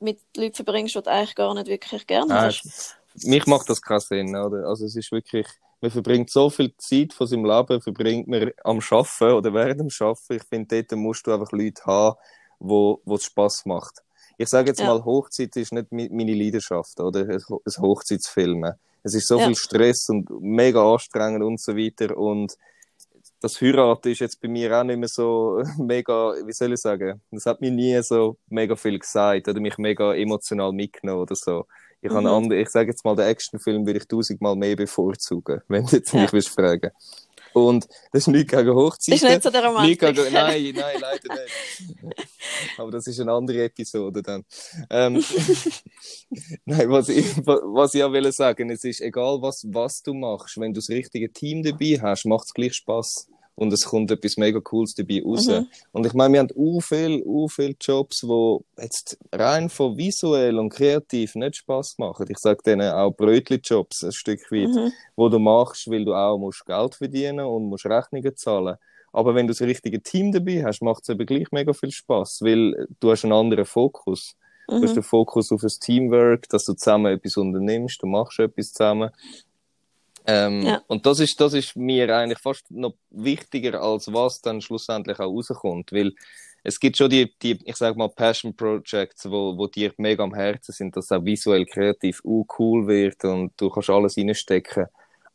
mit Leuten verbringst, die du eigentlich gar nicht wirklich gerne Ah, hast. mich macht das keinen Sinn, oder? Also es ist wirklich, man verbringt so viel Zeit von seinem Leben, verbringt man am Schaffen oder während dem Schaffen. Ich finde, dort musst du einfach Leute haben, wo, wo es Spaß macht. Ich sage jetzt Ja. mal, Hochzeit ist nicht meine Leidenschaft, oder? Ein Ho- ein Hochzeitsfilmen. Es ist so Ja. viel Stress und mega anstrengend und so weiter und das Heiraten ist jetzt bei mir auch nicht mehr so mega, wie soll ich sagen, das hat mir nie so mega viel gesagt oder mich mega emotional mitgenommen oder so. Ich, Mhm. andere, ich sage jetzt mal, den Actionfilm würde ich tausendmal mehr bevorzugen, wenn du jetzt Ja. mich willst fragen. Und das ist nicht gegen Hochzeiten. Ist nicht so der Romantik. gegen, nein, nein, leider nicht. Aber das ist eine andere Episode dann. Ähm, nein, was ich, was ich auch will sagen, es ist egal, was, was du machst, wenn du das richtige Team dabei hast, macht es gleich Spaß und es kommt etwas mega Cooles dabei raus. Mhm. Und ich meine, wir haben u viel, u viel Jobs, wo jetzt rein von visuell und kreativ nicht Spaß machen. Ich sage denen auch Brötli-Jobs ein Stück weit Mhm. wo du machst, weil du auch musst Geld verdienen und musst Rechnungen zahlen. Aber wenn du das richtige Team dabei hast, macht es eben gleich mega viel Spaß, weil du hast einen anderen Fokus. Du hast Mhm. den Fokus auf das Teamwork, dass du zusammen etwas unternimmst, du machst etwas zusammen. Ähm, Ja. Und das ist, das ist mir eigentlich fast noch wichtiger, als was dann schlussendlich auch rauskommt, weil es gibt schon die, die ich sag mal, Passion Projects, wo, wo dir mega am Herzen sind, dass es auch visuell kreativ uh, cool wird und du kannst alles reinstecken.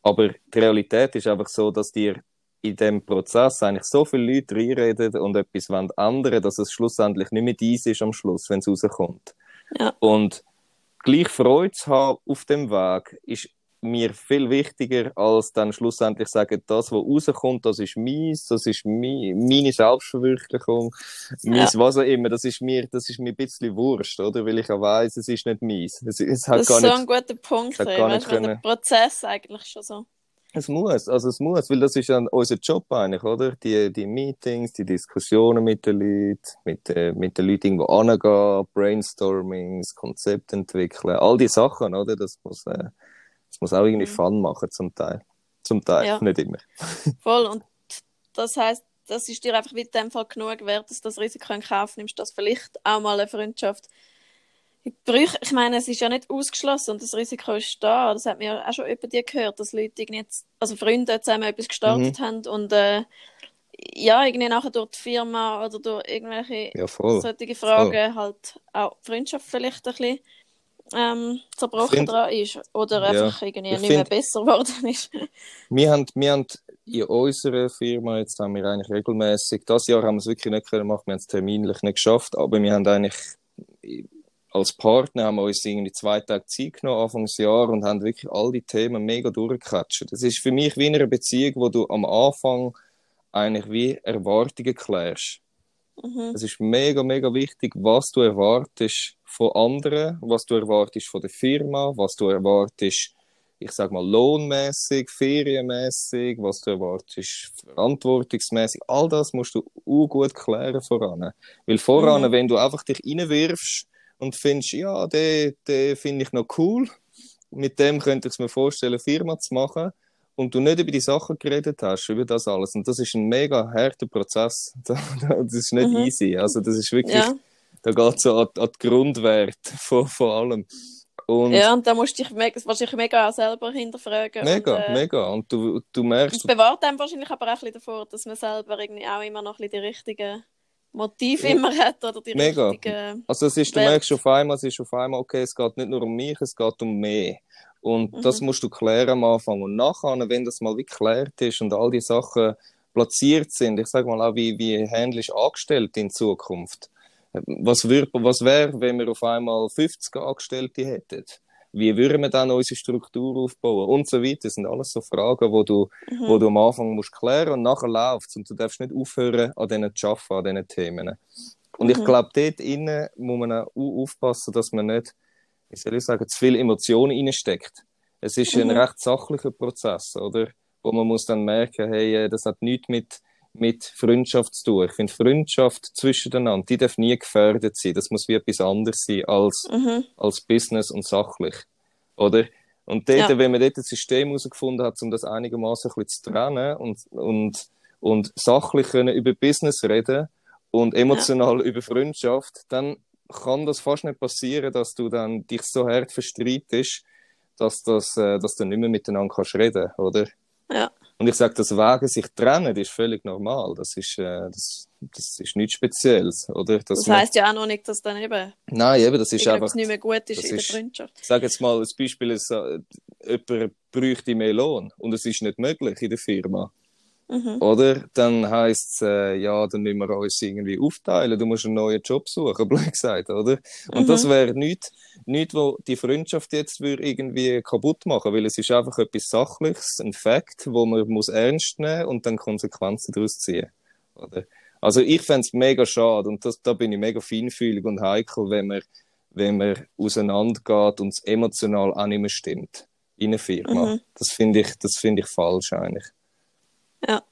Aber die Realität ist einfach so, dass dir in dem Prozess eigentlich so viele Leute reinreden und etwas wollen ändern, dass es schlussendlich nicht mehr dies ist am Schluss, wenn es rauskommt. Ja. Und gleich Freude zu haben auf dem Weg ist mir viel wichtiger, als dann schlussendlich sagen, das, was rauskommt, das ist meins, das ist mi meine Selbstverwirklichung, meins, was auch immer, das ist mir, das ist mir ein bisschen wurscht, oder? Weil ich auch weiss, es ist nicht meins. Es, es hat Das gar ist so nicht, ein guter Punkt. Ray, gar weißt weil der können- Prozess eigentlich schon so. es muss, also es muss, weil das ist ja unser Job eigentlich, oder? Die, die Meetings, die Diskussionen mit den Leuten, mit, äh, mit den Leuten irgendwo angehen, Brainstormings, Konzept entwickeln, all die Sachen, oder? Das muss, äh, muss auch irgendwie mhm. Fun machen zum Teil. Zum Teil, ja. nicht immer. Voll, und das heißt, das ist dir einfach in dem Fall genug wert, dass du das Risiko in Kauf nimmst, dass vielleicht auch mal eine Freundschaft ich meine, es ist ja nicht ausgeschlossen und das Risiko ist da. Das hat mir ja auch schon über dir gehört, dass Leute jetzt, also Freunde zusammen etwas gestartet mhm. haben und äh, ja, irgendwie nachher durch die Firma oder durch irgendwelche ja, solche Fragen voll. halt auch die Freundschaft vielleicht ein bisschen ähm, zerbrochen dran ist oder einfach ja, irgendwie nicht mehr besser geworden ist. wir, haben, wir haben in unserer Firma, jetzt haben wir eigentlich regelmäßig, das Jahr haben wir es wirklich nicht können machen, wir haben es terminlich nicht geschafft, aber wir haben eigentlich als Partner haben wir uns irgendwie zwei Tage Zeit genommen, Anfangsjahr, und haben wirklich all die Themen mega durchgekatscht. Das ist für mich wie in einer Beziehung, wo du am Anfang eigentlich wie Erwartungen klärst. Mhm. Es ist mega, mega wichtig, was du erwartest von anderen, was du erwartest von der Firma, was du erwartest, ich sag mal, lohnmäßig, ferienmäßig, was du erwartest, verantwortungsmäßig. All das musst du gut klären voran. Weil voran, mhm. wenn du einfach dich reinwirfst und findest, ja, den, den finde ich noch cool, mit dem könnte ich mir vorstellen, eine Firma zu machen, und du nicht über die Sachen geredet hast, über das alles. Und das ist ein mega harter Prozess. Das ist nicht mhm. easy. Also das ist wirklich, ja. Da geht es so an, an die Grundwerte von, von allem. Und ja, und da musst du dich mega, wahrscheinlich mega auch selber hinterfragen. Mega, und, äh, mega. Und du, du merkst... Es bewahrt einem wahrscheinlich aber auch ein bisschen davor, dass man selber irgendwie auch immer noch ein bisschen die richtigen Motive immer hat oder die mega. richtigen... Also es ist, du merkst auf einmal, es ist auf einmal, okay, es geht nicht nur um mich, es geht um mehr. Und mhm. das musst du klären am Anfang. Und nachher, wenn das mal wie geklärt ist und all die Sachen platziert sind, ich sage mal auch, wie, wie handelst Angestellte in Zukunft? Was, was wäre, wenn wir auf einmal 50 Angestellte hätten? Wie würden wir dann unsere Struktur aufbauen? Und so weiter. Das sind alles so Fragen, wo du, mhm. wo du am Anfang musst klären und nachher läuft Und du darfst nicht aufhören, an denen zu arbeiten, an diesen Themen. Und mhm. ich glaube, dort innen muss man auch aufpassen, dass man nicht wie soll ich sagen, zu viel Emotionen reinsteckt. Es ist mhm. ein recht sachlicher Prozess, oder? Wo man muss dann merken, hey, äh, das hat nichts mit, mit Freundschaft zu tun. Ich finde, Freundschaft zwischeneinander, die darf nie gefährdet sein. Das muss wie etwas anderes sein als, mhm. als Business und sachlich, oder? Und dort, ja. wenn man dort ein System herausgefunden hat, um das einigermaßen ein bisschen zu trennen und, und, und sachlich können über Business reden und emotional ja. über Freundschaft, dann kann das fast nicht passieren, dass du dann dich so hart verstreitest, dass, das, äh, dass du nicht mehr miteinander kannst reden, oder? Ja. Und ich sage, das Wegen sich trennen ist völlig normal. Das ist, äh, das, das ist nichts Spezielles, oder? Dass das heisst ja auch noch nicht, dass dann eben. Nein, eben, das ist einfach. nicht mehr gut ist in der Freundschaft. Ich sage jetzt mal als Beispiel, es, äh, jemand bräuchte mehr Lohn und es ist nicht möglich in der Firma. Mhm. Oder? Dann heisst es, äh, ja, dann müssen wir uns irgendwie aufteilen, du musst einen neuen Job suchen, blöd gesagt, oder? Und mhm. das wäre nichts, nicht, wo die Freundschaft jetzt würde irgendwie kaputt machen, weil es ist einfach etwas Sachliches, ein Fakt, wo man muss ernst nehmen und dann Konsequenzen daraus ziehen, oder? Also ich fände es mega schade und das, da bin ich mega feinfühlig und heikel, wenn man, wenn man auseinandergeht und es emotional auch nicht mehr stimmt in einer Firma. Mhm. Das finde ich, das finde ich falsch eigentlich. Ja.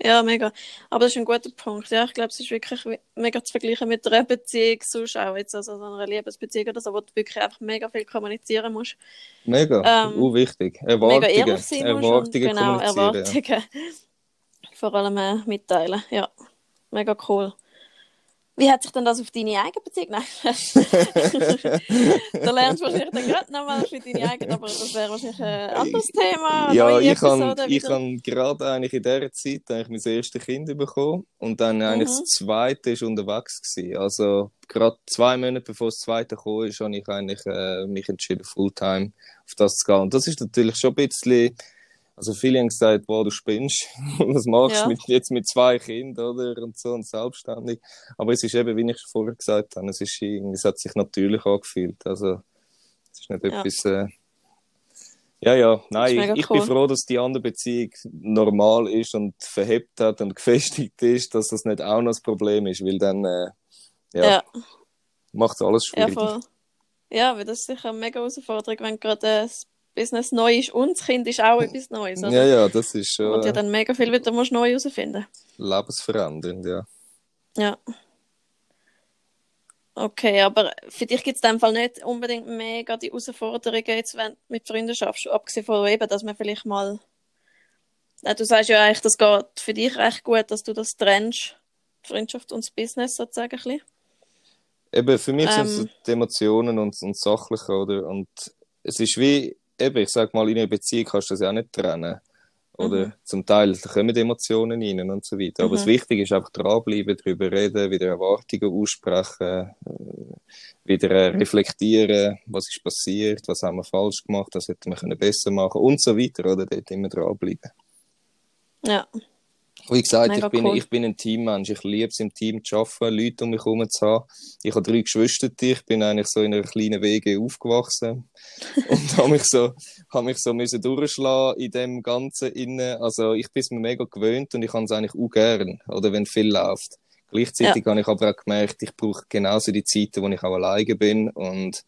Ja, mega. Aber das ist ein guter Punkt. Ja, ich glaube, es ist wirklich mega zu vergleichen mit einer Beziehung, sonst auch jetzt, also so einer Liebesbeziehung oder so, wo du wirklich einfach mega viel kommunizieren musst. Mega, ähm, uh, wichtig. Erwartungen. Mega ehrlich sein Erwartungen musst und, genau, Erwartungen. Ja. Vor allem äh, mitteilen. Ja, mega cool. Wie hat sich denn das auf deine eigene Beziehung? Nein. da lernst du wahrscheinlich dann gerade nochmal für deine eigene, aber das wäre wahrscheinlich ein anderes Thema. Ja, ich habe ich hab gerade eigentlich in dieser Zeit eigentlich mein erstes Kind bekommen und dann eigentlich mhm. das zweite ist unterwegs gewesen. Also gerade zwei Monate bevor das zweite kam, ist, habe ich eigentlich äh, mich entschieden, Fulltime auf das zu gehen. Und das ist natürlich schon ein bisschen also viele haben gesagt, boah, du spinnst. Was machst du ja. mit, jetzt mit zwei Kindern oder und so und selbstständig. Aber es ist eben, wie ich vorher gesagt habe, es, ist, es hat sich natürlich angefühlt. Also es ist nicht ja. etwas. Äh, ja, ja, nein, ich, ich cool. bin froh, dass die andere Beziehung normal ist und verhebt hat und gefestigt ist, dass das nicht auch noch das Problem ist, weil dann äh, ja, ja. macht alles schwierig. Ja, ja, weil das ist sicher eine mega Herausforderung, wenn gerade das Business neu ist und das Kind ist auch etwas Neues. Oder? Ja, ja, das ist schon. Und ja dann mega viel wieder musst neu herausfinden. Lebensverändernd, ja. Ja. Okay, aber für dich gibt es in dem Fall nicht unbedingt mega die Herausforderungen, jetzt, wenn du mit Freunden schaffst, abgesehen von eben, dass man vielleicht mal. Ja, du sagst ja eigentlich, das geht für dich recht gut, dass du das trennst, Freundschaft und das Business sozusagen ein bisschen. Eben, für mich Ähm. sind es die Emotionen und, und Sachliche, oder? Und es ist wie, eben, ich sag mal, in einer Beziehung kannst du das ja auch nicht trennen. Oder Mhm. zum Teil kommen die Emotionen rein und so weiter. Aber Mhm. das Wichtige ist einfach dranbleiben, darüber reden, wieder Erwartungen aussprechen, äh, wieder äh, reflektieren, was ist passiert, was haben wir falsch gemacht, was hätten wir können besser machen und so weiter, oder? Dort immer dranbleiben. Ja, Wie gesagt, Mega ich bin, cool. ich bin ein Teammensch. Ich liebe es, im Team zu arbeiten, Leute um mich herum zu haben. Ich habe drei Geschwister. Ich bin eigentlich so in einer kleinen Wege aufgewachsen. Und habe mich so, habe mich so müssen durchschlagen in dem Ganzen innen. Also, ich bin es mir mega gewöhnt und ich kann es eigentlich auch gern. Oder wenn viel läuft. Gleichzeitig habe ich aber auch gemerkt, ich brauche genauso die Zeiten, wo ich auch alleine bin und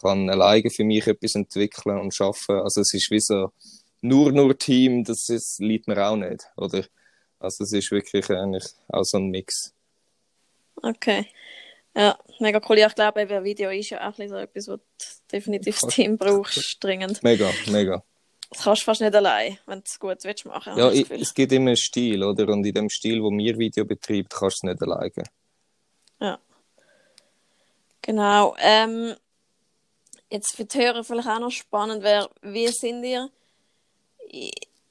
kann alleine für mich etwas entwickeln und schaffen. Also, es ist wie so, nur, nur Team, das ist, liegt mir auch nicht, oder? Also es ist wirklich eigentlich auch so ein Mix. okay. Ja, mega cool. Ja, ich glaube, eben, Video ist ja auch so etwas, wo du definitiv das Team brauchst, dringend. Mega, mega. Das kannst du fast nicht allein, wenn du es gut willst machen. Ja, ich es gibt immer einen Stil, oder? Und in dem Stil, wo wir Video betreibt, kannst du es nicht alleine. Genau. Ähm, jetzt für die Hörer vielleicht auch noch spannend wäre, wie sind ihr?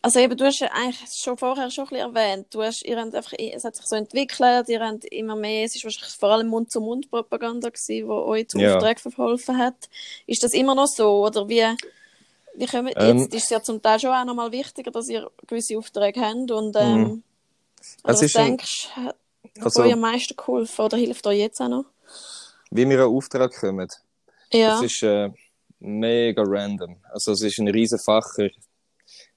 Also eben, du hast ja eigentlich schon vorher schon ein bisschen erwähnt, du hast, ihr habt einfach, es hat sich so entwickelt, ihr habt immer mehr, es ist wahrscheinlich vor allem Mund-zu-Mund-Propaganda gewesen, die euch zum Ja. Auftrag verholfen hat. Ist das immer noch so, oder wie, wie kommen, Ähm. jetzt ist es ja zum Teil schon auch nochmal wichtiger, dass ihr gewisse Aufträge habt und, ähm, Mhm. oder Es was ein- denkst du, hat Also, euch am meisten geholfen oder hilft euch jetzt auch noch? wie wir an Auftrag kommen, Ja. das ist äh, mega random. Also es ist ein riesen Facher.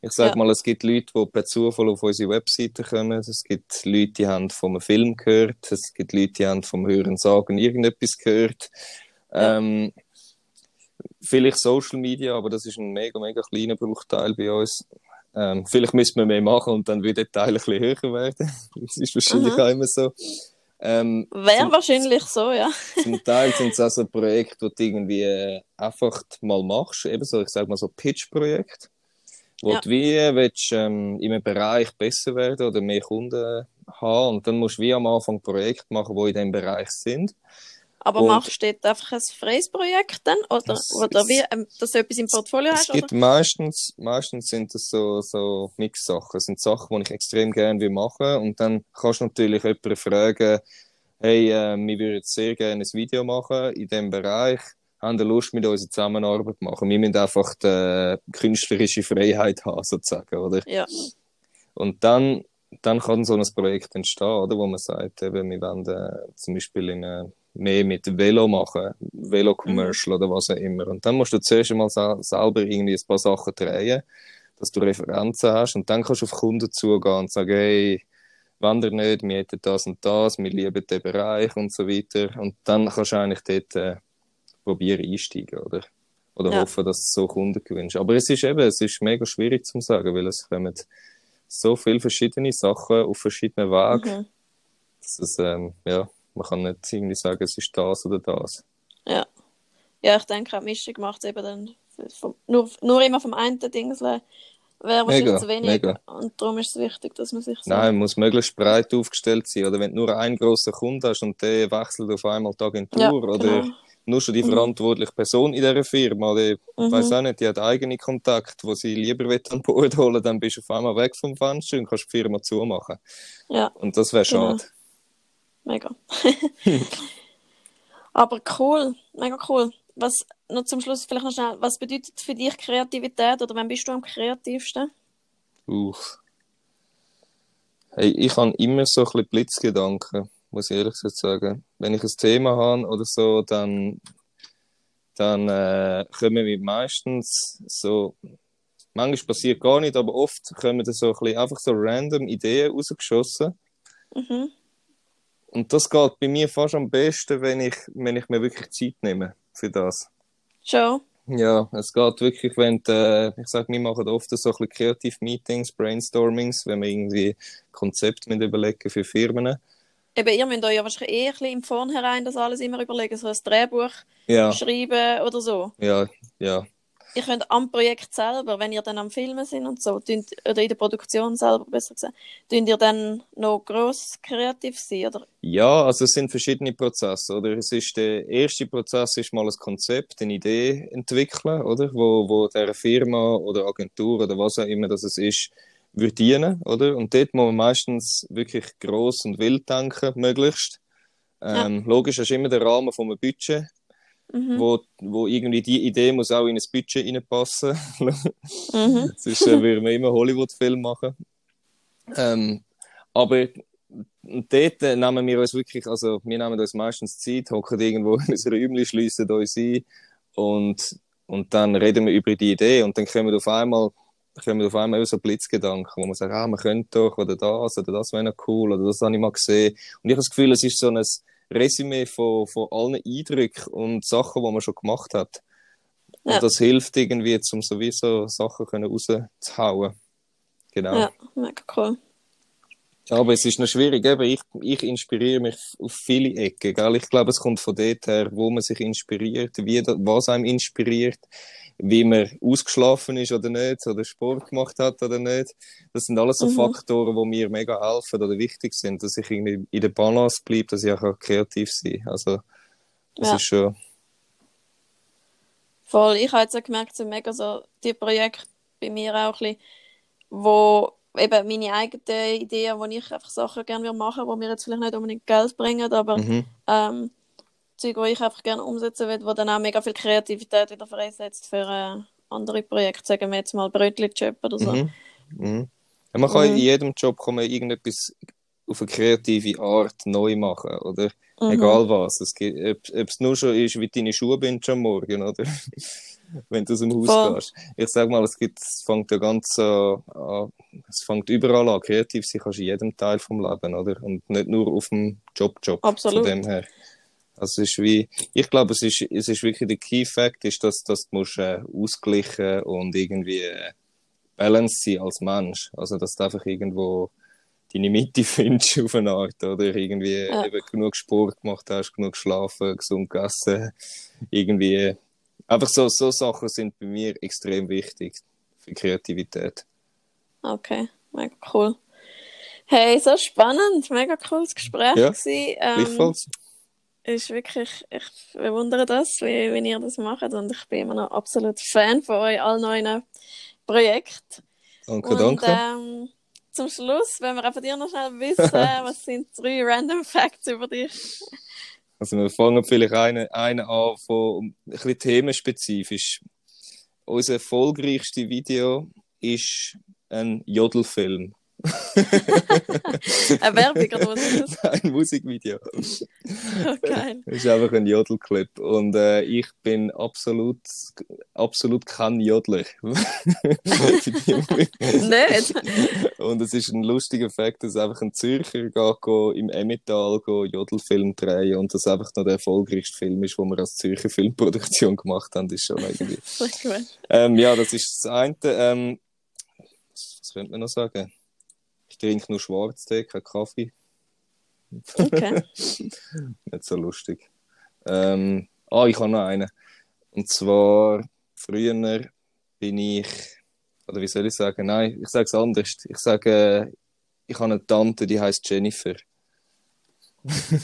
Ich sag Ja. mal, es gibt Leute, die per Zufall auf unsere Webseite kommen. Es gibt Leute, die haben von einem Film gehört. Es gibt Leute, die haben vom Hören sagen irgendetwas gehört. Ja. Ähm, vielleicht Social Media, aber das ist ein mega, mega kleiner Bruchteil bei uns. Ähm, vielleicht müssen wir mehr machen und dann wird der Teil ein bisschen höher werden. Das ist wahrscheinlich Mhm. auch immer so. Ähm, Wäre wahrscheinlich so, ja. zum Teil sind es auch so Projekte, die du irgendwie äh, einfach mal machst. Eben so, ich sag mal so Pitch-Projekte. Wo Ja. du wie willst, ähm, in einem Bereich besser werden oder mehr Kunden haben. Und dann musst du wie am Anfang Projekte machen, die in diesem Bereich sind. Aber Und- machst du dort einfach ein freies Projekt dann? Oder, Es- oder es- wie, ähm, dass du etwas im Portfolio Es hast? gibt Oder? meistens, meistens sind das so, so Mix-Sachen. Es sind Sachen, die ich extrem gerne will machen Und dann kannst du natürlich jemanden fragen, hey, äh, wir würden jetzt sehr gerne ein Video machen in diesem Bereich. Haben Lust, mit uns Zusammenarbeit zu machen? Wir müssen einfach die künstlerische Freiheit haben, sozusagen, oder? Ja. Und dann, dann kann so ein Projekt entstehen, oder? Wo man sagt, eben, wir wollen äh, zum Beispiel in, äh, mehr mit Velo machen, Velo-Commercial oder was auch immer. Und dann musst du zuerst einmal sel- selber irgendwie ein paar Sachen drehen, dass du Referenzen hast und dann kannst du auf Kunden zugehen und sagen, hey, wenn ihr nicht, wir hätten das und das, wir lieben den Bereich und so weiter. Und dann kannst du eigentlich dort äh, probieren einsteigen, oder? Oder Ja. hoffen, dass du so Kunden gewinnst. Aber es ist eben, es ist mega schwierig zu sagen, weil es kommen so viele verschiedene Sachen auf verschiedenen Wegen, Mhm. dass es, ähm, ja, man kann nicht irgendwie sagen, es ist das oder das. Ja. Ja, ich denke, die Mischung macht eben dann vom, nur, nur immer vom einen Dingsle wäre wahrscheinlich zu wenig. mega. Und darum ist es wichtig, dass man sich so. Nein, muss möglichst breit aufgestellt sein. Oder wenn du nur einen grossen Kunden hast und der wechselt auf einmal die Agentur Ja, oder genau. Nur schon die Mhm. verantwortliche Person in dieser Firma, die, Mhm. weiß auch nicht, die hat eigene Kontakt, wo sie lieber will an Bord holen, dann bist du auf einmal weg vom Fenster und kannst die Firma zumachen. Ja, Und das wäre Genau. schade. mega. Aber cool, mega cool. Was, noch zum Schluss vielleicht noch schnell, was bedeutet für dich Kreativität oder wann bist du am kreativsten? Uff. Hey, ich habe immer so ein bisschen Blitzgedanken, muss ich ehrlich gesagt sagen. Wenn ich ein Thema habe oder so, dann, dann äh, kommen mir meistens so, manchmal passiert gar nicht, aber oft kommen da so ein bisschen einfach so random Ideen rausgeschossen. Mhm. Und das geht bei mir fast am besten, wenn ich, wenn ich mir wirklich Zeit nehme für das. Schon? Ja, es geht wirklich, wenn du, äh, ich sag, wir machen oft so ein bisschen Kreativ-Meetings, Brainstormings, wenn wir irgendwie Konzepte mit überlegen für Firmen. Eben, ihr müsst euch ja wahrscheinlich eh ein bisschen im Vornherein das alles immer überlegen, so ein Drehbuch Ja, schreiben oder so. ja, ja. Ihr könnt am Projekt selber, wenn ihr dann am Filmen sind und so, tünt, oder in der Produktion selber, besser gesagt, tünt ihr dann noch gross kreativ sein, oder? Ja, also es sind verschiedene Prozesse, oder? Es ist der erste Prozess ist mal ein Konzept, eine Idee entwickeln, oder? Wo, wo der Firma oder Agentur oder was auch immer das es ist, dienen, oder? Und dort muss man meistens wirklich gross und wild denken, möglichst. Ähm, Logisch, hast du immer den Rahmen einem Budget, Mhm. wo, wo irgendwie die Idee muss auch in ein Budget reinpassen. Mhm. Sonst äh, würden wir immer Hollywood-Film machen. Ähm, aber dort äh, nehmen wir uns wirklich, also wir nehmen uns meistens Zeit, hocken irgendwo in ein Räumchen, schliessen uns ein und, und dann reden wir über die Idee und dann kommen auf einmal kommen auf einmal so Blitzgedanken, wo man sagt, ah, man könnte doch, oder das, oder das wäre noch cool, oder das habe ich mal gesehen. Und ich habe das Gefühl, es ist so ein Resümee von, von allen Eindrücken und Sachen, die man schon gemacht hat. Ja. Und das hilft irgendwie, um sowieso Sachen rauszuhauen. Genau. Ja, mega cool. Aber es ist noch schwierig, eben. Ich, ich inspiriere mich auf viele Ecken, gell? Ich glaube, es kommt von dort her, wo man sich inspiriert, wie, was einem inspiriert, wie man ausgeschlafen ist oder nicht, oder Sport gemacht hat oder nicht. Das sind alles so Mhm. Faktoren, die mir mega helfen oder wichtig sind, dass ich irgendwie in der Balance bleibe, dass ich auch kreativ sein kann. Also, das Ja. ist schon, Voll, ich habe jetzt auch gemerkt, so mega so die Projekte bei mir auch ein bisschen, wo eben meine eigenen Ideen, wo ich einfach Sachen gerne machen würde, die mir jetzt vielleicht nicht unbedingt Geld bringen, aber mhm. ähm, Zeug, die ich einfach gerne umsetzen will, wo dann auch mega viel Kreativität wieder freisetzt für äh, andere Projekte, sagen wir jetzt mal Brötli-Job oder so. Mhm. Mhm. Ja, man kann Mhm. in jedem Job kann man irgendetwas auf eine kreative Art neu machen, oder? Mhm. Egal was. Es gibt, ob, ob es nur schon ist, wie deine Schuhe bindest am Morgen, oder? Wenn du aus dem Haus Voll. gehst. Ich sag mal, es gibt, es fängt ja ganz so an, es fängt überall an. Kreativ sein kannst du in jedem Teil vom Leben, oder? Und nicht nur auf dem Job-Job. Absolut. Von dem her. Also es ist wie, ich glaube, es ist, es ist wirklich der Key Fact, ist, dass, dass du musst, äh, ausgleichen und irgendwie äh, balance sein als Mensch. Also, dass du einfach irgendwo deine Mitte findest auf eine Art, oder irgendwie Ja. eben genug Sport gemacht hast, genug geschlafen, gesund gegessen, irgendwie, einfach so, so Sachen sind bei mir extrem wichtig für Kreativität. Okay, mega cool. Hey, so spannend, mega cooles Gespräch Ja. Ähm, Gleichfalls. ist wirklich, ich bewundere das, wie, wie ihr das macht und ich bin immer noch absolut Fan von euch allen neuen Projekten. Danke, Und danke. ähm, zum Schluss, wenn wir von dir noch schnell wissen, was sind drei Random Facts über dich? Also wir fangen vielleicht einen, einen an von ein bisschen themenspezifisch. Unser erfolgreichstes Video ist ein Jodelfilm. Eine Werbung oder was ist das? ein Musikvideo. Oh, geil. Das ist einfach ein Jodelclip. Und äh, ich bin absolut, absolut kein Jodler. Nicht? Und es ist ein lustiger Fakt, dass einfach ein Zürcher geht, im Emmental Jodelfilm drehen und das einfach noch der erfolgreichste Film ist, den wir als Zürcher Filmproduktion gemacht haben, ist schon irgendwie. Ähm, ja, das ist das eine. Ähm, was, was könnte man noch sagen? Ich trinke nur Schwarztee, keinen Kaffee. Okay. Nicht so lustig. Ähm, ah, ich habe noch einen. Und zwar, früher bin ich, oder wie soll ich sagen? Nein, ich sage es anders. Ich sage, ich habe eine Tante, die heißt Jennifer.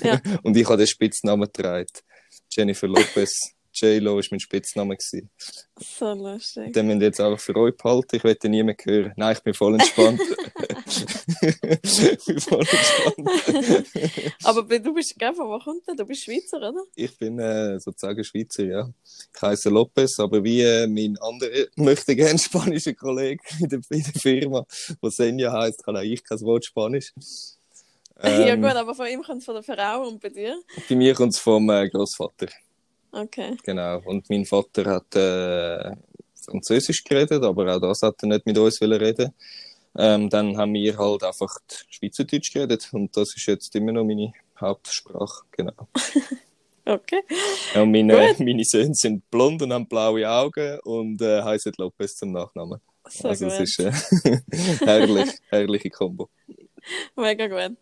Ja. Und ich habe den Spitznamen getragen. Jennifer Lopez. J-Lo war mein Spitzname. Gewesen. So lustig. Den müsst ihr jetzt einfach für euch behalten. Ich werde nie mehr hören. Nein, ich bin voll entspannt. ich bin voll entspannt. Aber du bist, von wo kommt der? Du bist Schweizer, oder? Ich bin äh, sozusagen Schweizer, ja. Ich heiße Lopez, aber wie äh, mein anderer möchte gerne spanischer Kollege in der, in der Firma, der Senja heißt, kann auch ich kein Wort Spanisch. ja Ähm, gut, aber von ihm kommt es von der Frau und bei dir? Bei mir kommt es vom äh, Großvater, Okay. genau. Und mein Vater hat äh, Französisch geredet, aber auch das hat er nicht mit uns reden. Ähm, dann haben wir halt einfach Schweizerdeutsch geredet und das ist jetzt immer noch meine Hauptsprache, genau. Okay. Ja, und meine, Gut. meine Söhne sind blond und haben blaue Augen und äh, heißen Lopez zum Nachnamen. So also gut. es ist äh, herrlich, herrliche Kombo. Mega gut.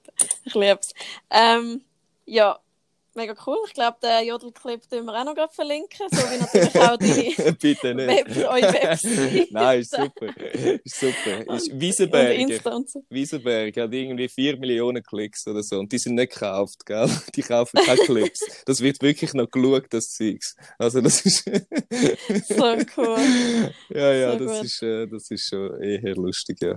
Ich liebe es. Ähm, ja, mega cool. Ich glaube, den Jodel-Clip tun wir auch noch verlinken, so wie natürlich auch die Bitte nicht. Web eure Webseite. Nein, ist super. Ist super. Ist so. Wiesenberg hat irgendwie 4 Millionen Klicks oder so und die sind nicht gekauft, gell? Die kaufen keine Clips. Das wird wirklich noch geschaut, das Zeugs. Also das ist... So cool. ja, ja, So das gut. ist, äh, das ist schon eher lustig, ja.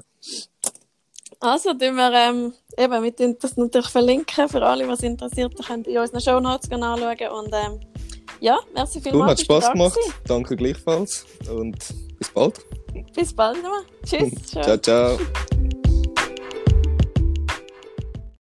Also, tun wir, ähm, eben, wir tun das natürlich verlinken für alle, was interessiert. Da könnt ihr in unseren Shownotes anschauen. Und ähm, ja, merci Cool, vielmals. hat bist du Spaß gemacht. gewesen. Danke gleichfalls und bis bald. Bis bald. Tschüss. Ciao, ciao.